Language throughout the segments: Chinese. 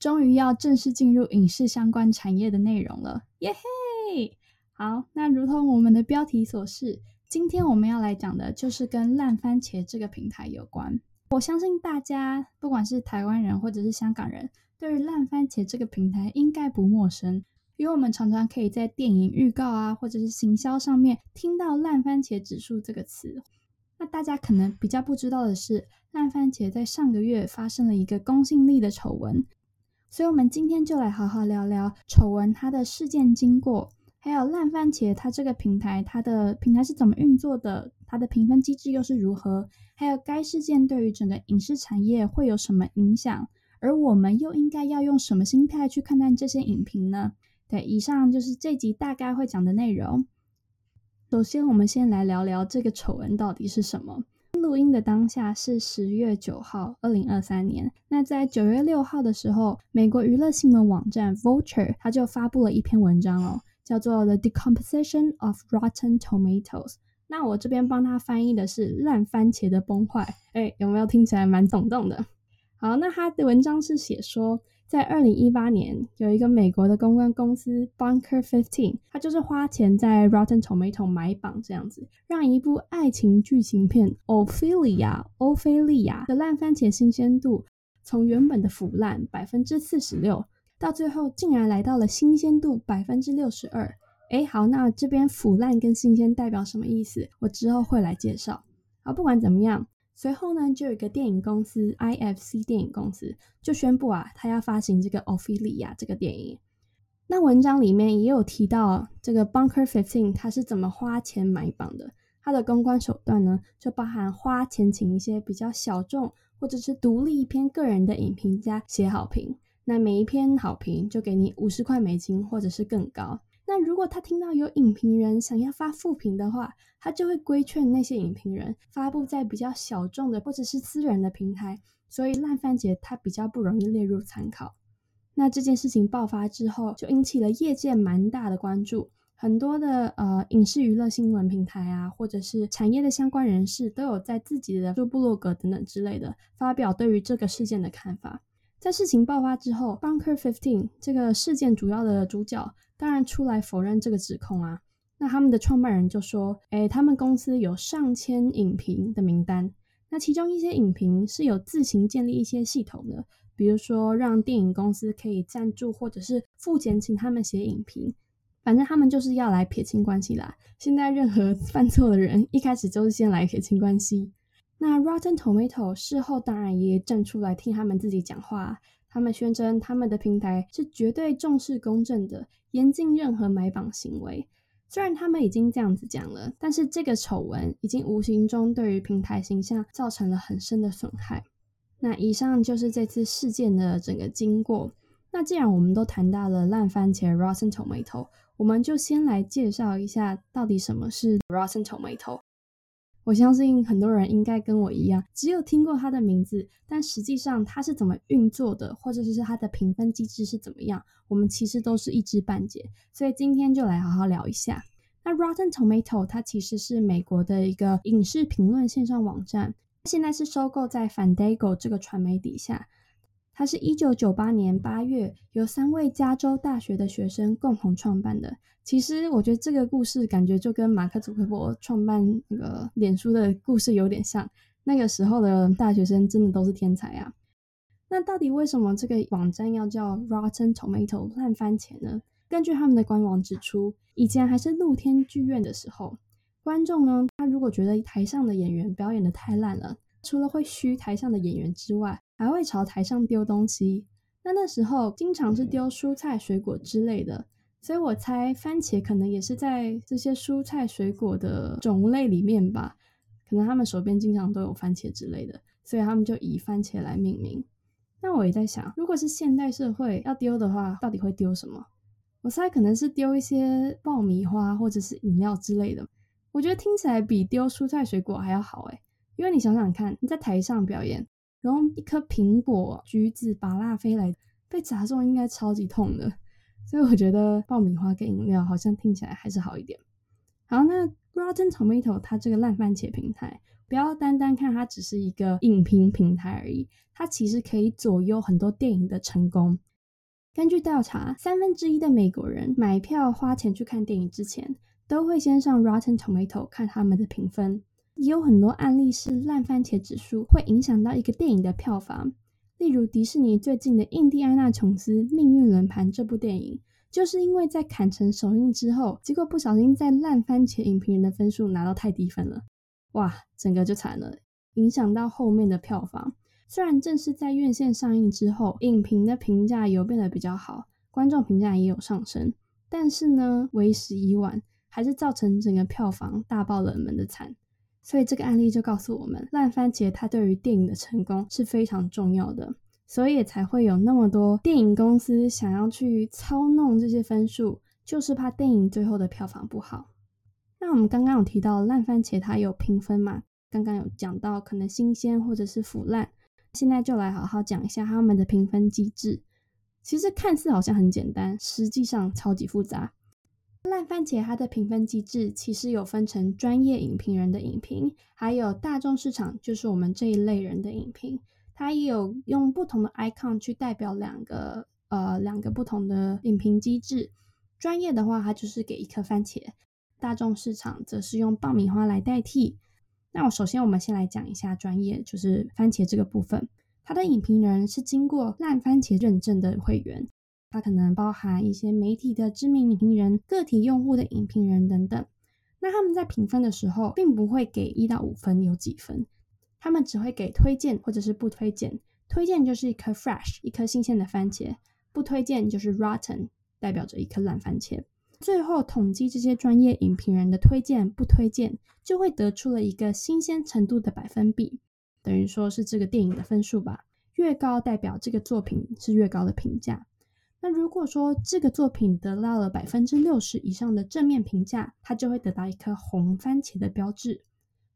终于要正式进入影视相关产业的内容了，耶嘿！好，那如同我们的标题所示，今天我们要来讲的就是跟烂番茄这个平台有关。我相信大家，不管是台湾人或者是香港人，对于烂番茄这个平台应该不陌生，因为我们常常可以在电影预告啊，或者是行销上面听到“烂番茄指数”这个词。那大家可能比较不知道的是，烂番茄在上个月发生了一个公信力的丑闻，所以我们今天就来好好聊聊丑闻它的事件经过，还有烂番茄它这个平台它的平台是怎么运作的，它的评分机制又是如何，还有该事件对于整个影视产业会有什么影响，而我们又应该要用什么心态去看待这些影评呢？对，以上就是这集大概会讲的内容。首先，我们先来聊聊这个丑闻到底是什么。录音的当下是十月九号，二零二三年。那在九月六号的时候，美国娱乐新闻网站 Vulture 它就发布了一篇文章哦，叫做《The Decomposition of Rotten Tomatoes》。那我这边帮他翻译的是“烂番茄的崩坏”。哎，有没有听起来蛮耸动的？好，那他的文章是写说。在二零一八年，有一个美国的公关公司 Bunker Fifteen，他就是花钱在 Rotten Tomato 买榜这样子，让一部爱情剧情片《Ophelia》欧菲利亚的烂番茄新鲜度，从原本的腐烂百分之四十六，到最后竟然来到了新鲜度百分之六十二。哎，好，那这边腐烂跟新鲜代表什么意思？我之后会来介绍。好，不管怎么样。随后呢，就有一个电影公司 IFC 电影公司就宣布啊，他要发行这个《奥菲利亚》这个电影。那文章里面也有提到这个 Bunker Fifteen 他是怎么花钱买榜的。他的公关手段呢，就包含花钱请一些比较小众或者是独立一篇个人的影评家写好评。那每一篇好评就给你五十块美金，或者是更高。那如果他听到有影评人想要发负评的话，他就会规劝那些影评人发布在比较小众的或者是私人的平台，所以烂番茄它比较不容易列入参考。那这件事情爆发之后，就引起了业界蛮大的关注，很多的呃影视娱乐新闻平台啊，或者是产业的相关人士都有在自己的部落格等等之类的发表对于这个事件的看法。在事情爆发之后，Bunker Fifteen 这个事件主要的主角。当然出来否认这个指控啊！那他们的创办人就说：“哎，他们公司有上千影评的名单，那其中一些影评是有自行建立一些系统的，比如说让电影公司可以赞助或者是付钱请他们写影评，反正他们就是要来撇清关系啦。现在任何犯错的人一开始就是先来撇清关系。那 Rotten Tomato 事后当然也站出来听他们自己讲话。”他们宣称，他们的平台是绝对重视公正的，严禁任何买榜行为。虽然他们已经这样子讲了，但是这个丑闻已经无形中对于平台形象造成了很深的损害。那以上就是这次事件的整个经过。那既然我们都谈到了烂番茄 （Rotten Tomato），我们就先来介绍一下到底什么是 Rotten Tomato。我相信很多人应该跟我一样，只有听过它的名字，但实际上它是怎么运作的，或者是它的评分机制是怎么样，我们其实都是一知半解。所以今天就来好好聊一下。那 Rotten Tomato 它其实是美国的一个影视评论线上网站，现在是收购在 Fandango 这个传媒底下。它是一九九八年八月由三位加州大学的学生共同创办的。其实我觉得这个故事感觉就跟马克·祖克伯创办那个脸书的故事有点像。那个时候的大学生真的都是天才啊！那到底为什么这个网站要叫 Rotten Tomato 烂番茄呢？根据他们的官网指出，以前还是露天剧院的时候，观众呢，他如果觉得台上的演员表演的太烂了，除了会嘘台上的演员之外，还会朝台上丢东西，那那时候经常是丢蔬菜、水果之类的，所以我猜番茄可能也是在这些蔬菜、水果的种类里面吧。可能他们手边经常都有番茄之类的，所以他们就以番茄来命名。那我也在想，如果是现代社会要丢的话，到底会丢什么？我猜可能是丢一些爆米花或者是饮料之类的。我觉得听起来比丢蔬菜水果还要好诶，因为你想想看，你在台上表演，然后一颗苹果、橘子、芭辣飞来，被砸中应该超级痛的。所以我觉得爆米花跟饮料好像听起来还是好一点。好，那 Rotten Tomato 它这个烂番茄平台，不要单单看它只是一个影评平台而已，它其实可以左右很多电影的成功。根据调查，三分之一的美国人买票花钱去看电影之前，都会先上 Rotten Tomato 看他们的评分。也有很多案例是烂番茄指数会影响到一个电影的票房。例如迪士尼最近的《印第安纳琼斯命运轮盘》这部电影，就是因为在坎城首映之后，结果不小心在烂番茄影评人的分数拿到太低分了，哇，整个就惨了，影响到后面的票房。虽然正式在院线上映之后，影评的评价有变得比较好，观众评价也有上升，但是呢，为时已晚，还是造成整个票房大爆冷门的惨。所以这个案例就告诉我们，烂番茄它对于电影的成功是非常重要的，所以才会有那么多电影公司想要去操弄这些分数，就是怕电影最后的票房不好。那我们刚刚有提到烂番茄它有评分嘛？刚刚有讲到可能新鲜或者是腐烂，现在就来好好讲一下他们的评分机制。其实看似好像很简单，实际上超级复杂。烂番茄它的评分机制其实有分成专业影评人的影评，还有大众市场，就是我们这一类人的影评。它也有用不同的 icon 去代表两个呃两个不同的影评机制。专业的话，它就是给一颗番茄；大众市场则是用爆米花来代替。那我首先我们先来讲一下专业，就是番茄这个部分，它的影评人是经过烂番茄认证的会员。它可能包含一些媒体的知名影评人、个体用户的影评人等等。那他们在评分的时候，并不会给一到五分有几分，他们只会给推荐或者是不推荐。推荐就是一颗 fresh，一颗新鲜的番茄；不推荐就是 rotten，代表着一颗烂番茄。最后统计这些专业影评人的推荐不推荐，就会得出了一个新鲜程度的百分比，等于说是这个电影的分数吧。越高代表这个作品是越高的评价。那如果说这个作品得到了百分之六十以上的正面评价，它就会得到一颗红番茄的标志。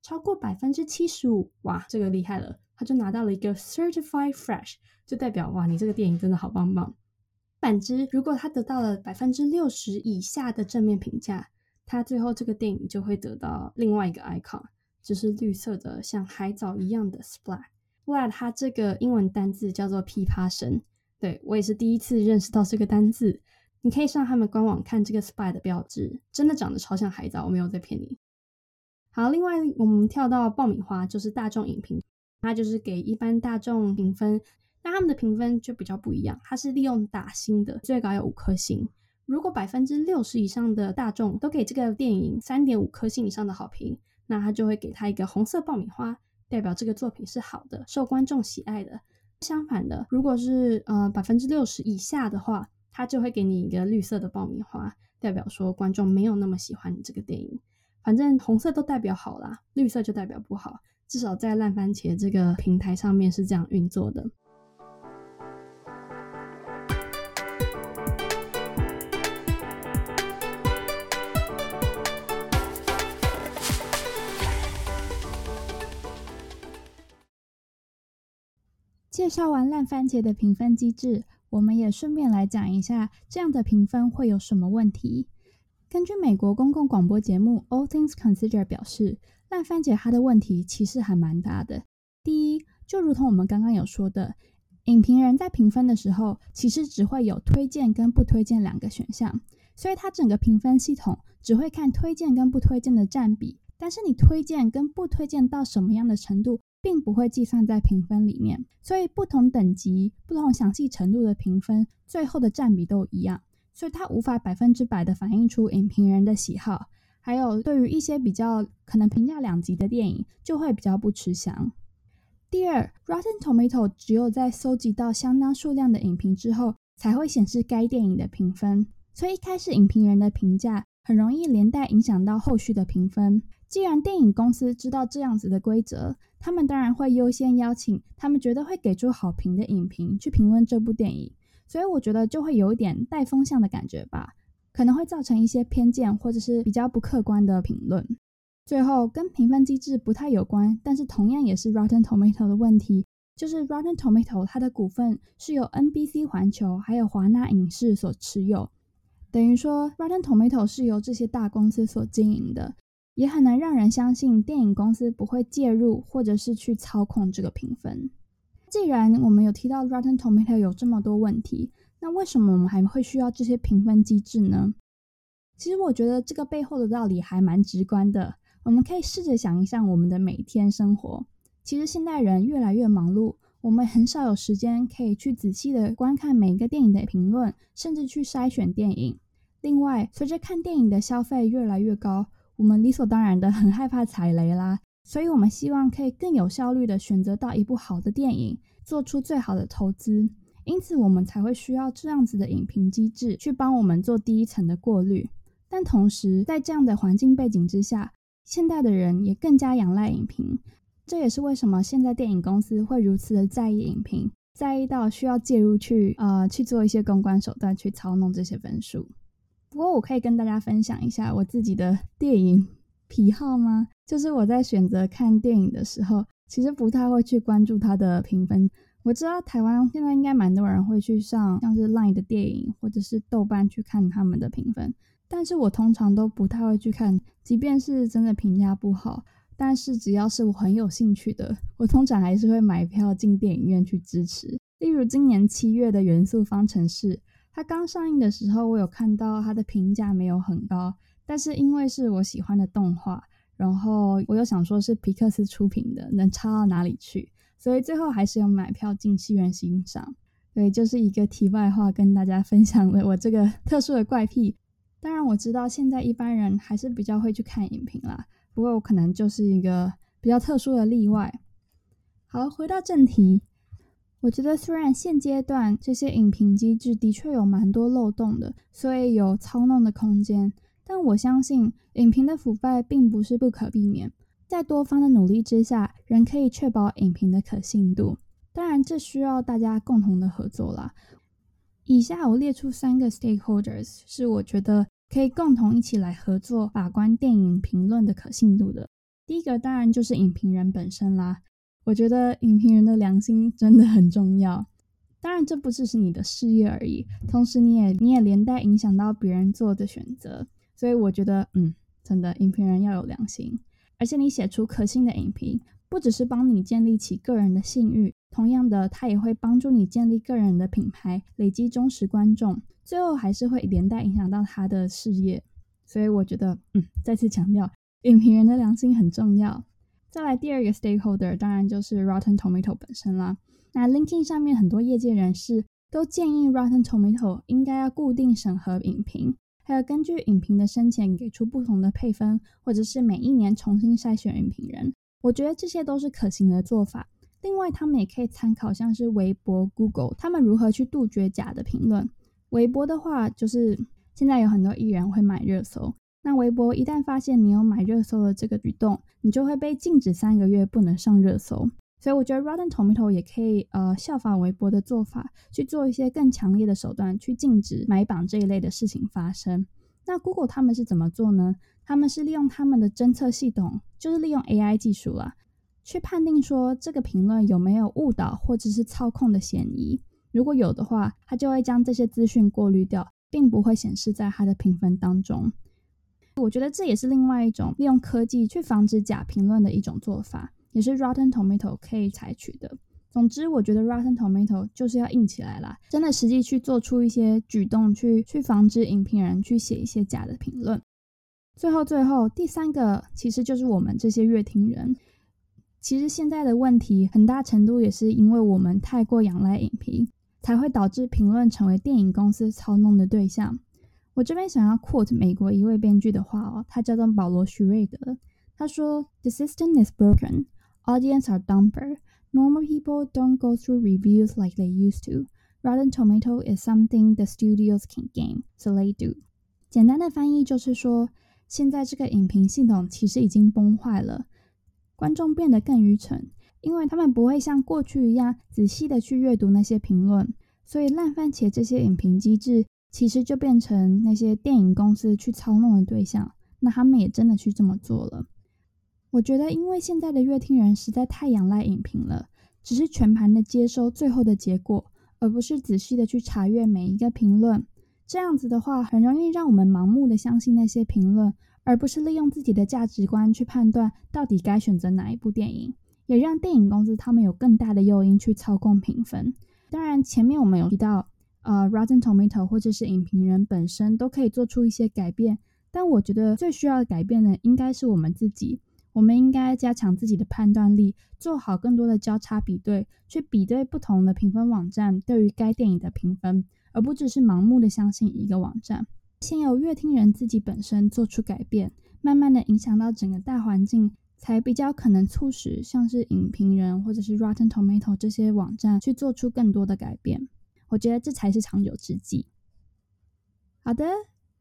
超过百分之七十五，哇，这个厉害了，它就拿到了一个 Certified Fresh，就代表哇，你这个电影真的好棒棒。反之，如果它得到了百分之六十以下的正面评价，它最后这个电影就会得到另外一个 icon，就是绿色的像海藻一样的 Splat。Splat 它这个英文单字叫做噼啪声。对我也是第一次认识到这个单字。你可以上他们官网看这个 SPY 的标志，真的长得超像海藻，我没有在骗你。好，另外我们跳到爆米花，就是大众影评，它就是给一般大众评分。那他们的评分就比较不一样，它是利用打星的，最高有五颗星。如果百分之六十以上的大众都给这个电影三点五颗星以上的好评，那他就会给他一个红色爆米花，代表这个作品是好的，受观众喜爱的。相反的，如果是呃百分之六十以下的话，他就会给你一个绿色的爆米花，代表说观众没有那么喜欢你这个电影。反正红色都代表好啦，绿色就代表不好。至少在烂番茄这个平台上面是这样运作的。介绍完烂番茄的评分机制，我们也顺便来讲一下这样的评分会有什么问题。根据美国公共广播节目《All Things Considered》表示，烂番茄它的问题其实还蛮大的。第一，就如同我们刚刚有说的，影评人在评分的时候，其实只会有推荐跟不推荐两个选项，所以它整个评分系统只会看推荐跟不推荐的占比。但是你推荐跟不推荐到什么样的程度？并不会计算在评分里面，所以不同等级、不同详细程度的评分，最后的占比都一样，所以它无法百分之百的反映出影评人的喜好。还有，对于一些比较可能评价两极的电影，就会比较不吃香。第二，Rotten Tomato 只有在搜集到相当数量的影评之后，才会显示该电影的评分，所以一开始影评人的评价很容易连带影响到后续的评分。既然电影公司知道这样子的规则，他们当然会优先邀请他们觉得会给出好评的影评去评论这部电影。所以我觉得就会有一点带风向的感觉吧，可能会造成一些偏见或者是比较不客观的评论。最后跟评分机制不太有关，但是同样也是 Rotten Tomato 的问题，就是 Rotten Tomato 它的股份是由 NBC 环球还有华纳影视所持有，等于说 Rotten Tomato 是由这些大公司所经营的，也很难让人相信电影公司不会介入或者是去操控这个评分。既然我们有提到 Rotten Tomato 有这么多问题，那为什么我们还会需要这些评分机制呢？其实我觉得这个背后的道理还蛮直观的。我们可以试着想一想我们的每天生活。其实现代人越来越忙碌，我们很少有时间可以去仔细的观看每一个电影的评论，甚至去筛选电影。另外，随着看电影的消费越来越高，我们理所当然的很害怕踩雷啦。所以我们希望可以更有效率的选择到一部好的电影，做出最好的投资。因此，我们才会需要这样子的影评机制去帮我们做第一层的过滤。但同时，在这样的环境背景之下，现代的人也更加仰赖影评，这也是为什么现在电影公司会如此的在意影评，在意到需要介入去呃去做一些公关手段去操弄这些分数。不过我可以跟大家分享一下我自己的电影癖好吗？就是我在选择看电影的时候，其实不太会去关注它的评分。我知道台湾现在应该蛮多人会去上像是 Line 的电影或者是豆瓣去看他们的评分。但是我通常都不太会去看，即便是真的评价不好，但是只要是我很有兴趣的，我通常还是会买票进电影院去支持。例如今年七月的《元素方程式》，它刚上映的时候，我有看到它的评价没有很高，但是因为是我喜欢的动画，然后我又想说是皮克斯出品的，能差到哪里去？所以最后还是有买票进戏院欣赏。对，就是一个题外话，跟大家分享了我这个 特殊的怪癖。当然我知道现在一般人还是比较会去看影评啦，不过我可能就是一个比较特殊的例外。好，回到正题，我觉得虽然现阶段这些影评机制的确有蛮多漏洞的，所以有操弄的空间，但我相信影评的腐败并不是不可避免，在多方的努力之下，仍可以确保影评的可信度。当然，这需要大家共同的合作啦。以下我列出三个 stakeholders，是我觉得。可以共同一起来合作把关电影评论的可信度的。第一个当然就是影评人本身啦。我觉得影评人的良心真的很重要。当然，这不只是你的事业而已，同时你也你也连带影响到别人做的选择。所以我觉得，嗯，真的影评人要有良心，而且你写出可信的影评，不只是帮你建立起个人的信誉，同样的，它也会帮助你建立个人的品牌，累积忠实观众。最后还是会连带影响到他的事业，所以我觉得，嗯，再次强调，影评人的良心很重要。再来第二个 stakeholder，当然就是 Rotten Tomato 本身啦。那 LinkedIn 上面很多业界人士都建议 Rotten Tomato 应该要固定审核影评，还有根据影评的深浅给出不同的配分，或者是每一年重新筛选影评人。我觉得这些都是可行的做法。另外，他们也可以参考像是微博、Google 他们如何去杜绝假的评论。微博的话，就是现在有很多艺人会买热搜。那微博一旦发现你有买热搜的这个举动，你就会被禁止三个月不能上热搜。所以我觉得 Rotten Tomato 也可以呃效仿微博的做法，去做一些更强烈的手段，去禁止买榜这一类的事情发生。那 Google 他们是怎么做呢？他们是利用他们的侦测系统，就是利用 AI 技术啦，去判定说这个评论有没有误导或者是操控的嫌疑。如果有的话，它就会将这些资讯过滤掉，并不会显示在它的评分当中。我觉得这也是另外一种利用科技去防止假评论的一种做法，也是 Rotten Tomato 可以采取的。总之，我觉得 Rotten Tomato 就是要硬起来啦，真的实际去做出一些举动，去去防止影评人去写一些假的评论。最后，最后第三个其实就是我们这些乐听人。其实现在的问题很大程度也是因为我们太过仰赖影评。才会导致评论成为电影公司操弄的对象。我这边想要 quote 美国一位编剧的话哦，他叫做保罗·许瑞德。他说：“The system is broken. Audience are dumber. Normal people don't go through reviews like they used to. Rotten Tomato is something the studios can game, so they do.” 简单的翻译就是说，现在这个影评系统其实已经崩坏了，观众变得更愚蠢，因为他们不会像过去一样仔细的去阅读那些评论，所以烂番茄这些影评机制其实就变成那些电影公司去操弄的对象。那他们也真的去这么做了。我觉得，因为现在的乐听人实在太仰赖影评了，只是全盘的接收最后的结果，而不是仔细的去查阅每一个评论。这样子的话，很容易让我们盲目的相信那些评论，而不是利用自己的价值观去判断到底该选择哪一部电影，也让电影公司他们有更大的诱因去操控评分。当然，前面我们有提到，呃，Rotten Tomato 或者是影评人本身都可以做出一些改变，但我觉得最需要改变的应该是我们自己。我们应该加强自己的判断力，做好更多的交叉比对，去比对不同的评分网站对于该电影的评分。而不只是盲目的相信一个网站，先由乐听人自己本身做出改变，慢慢的影响到整个大环境，才比较可能促使像是影评人或者是 Rotten Tomato 这些网站去做出更多的改变。我觉得这才是长久之计。好的，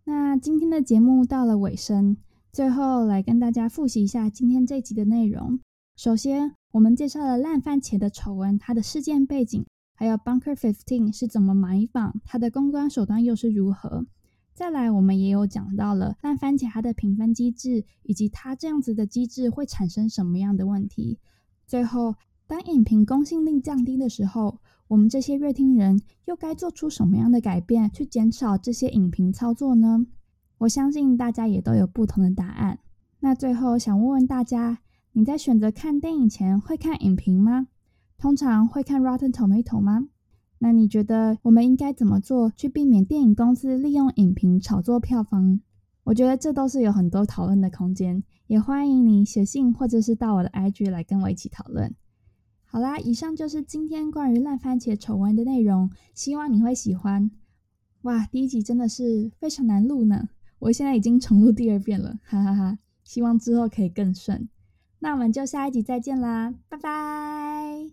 那今天的节目到了尾声，最后来跟大家复习一下今天这集的内容。首先，我们介绍了烂番茄的丑闻，它的事件背景。还有 Bunker Fifteen 是怎么买访，它的公关手段又是如何？再来，我们也有讲到了烂番茄它的评分机制，以及它这样子的机制会产生什么样的问题。最后，当影评公信力降低的时候，我们这些乐听人又该做出什么样的改变，去减少这些影评操作呢？我相信大家也都有不同的答案。那最后想问问大家，你在选择看电影前会看影评吗？通常会看 Rotten Tomato 吗？那你觉得我们应该怎么做去避免电影公司利用影评炒作票房？我觉得这都是有很多讨论的空间，也欢迎你写信或者是到我的 IG 来跟我一起讨论。好啦，以上就是今天关于烂番茄丑闻的内容，希望你会喜欢。哇，第一集真的是非常难录呢，我现在已经重录第二遍了，哈哈哈！希望之后可以更顺。那我们就下一集再见啦，拜拜。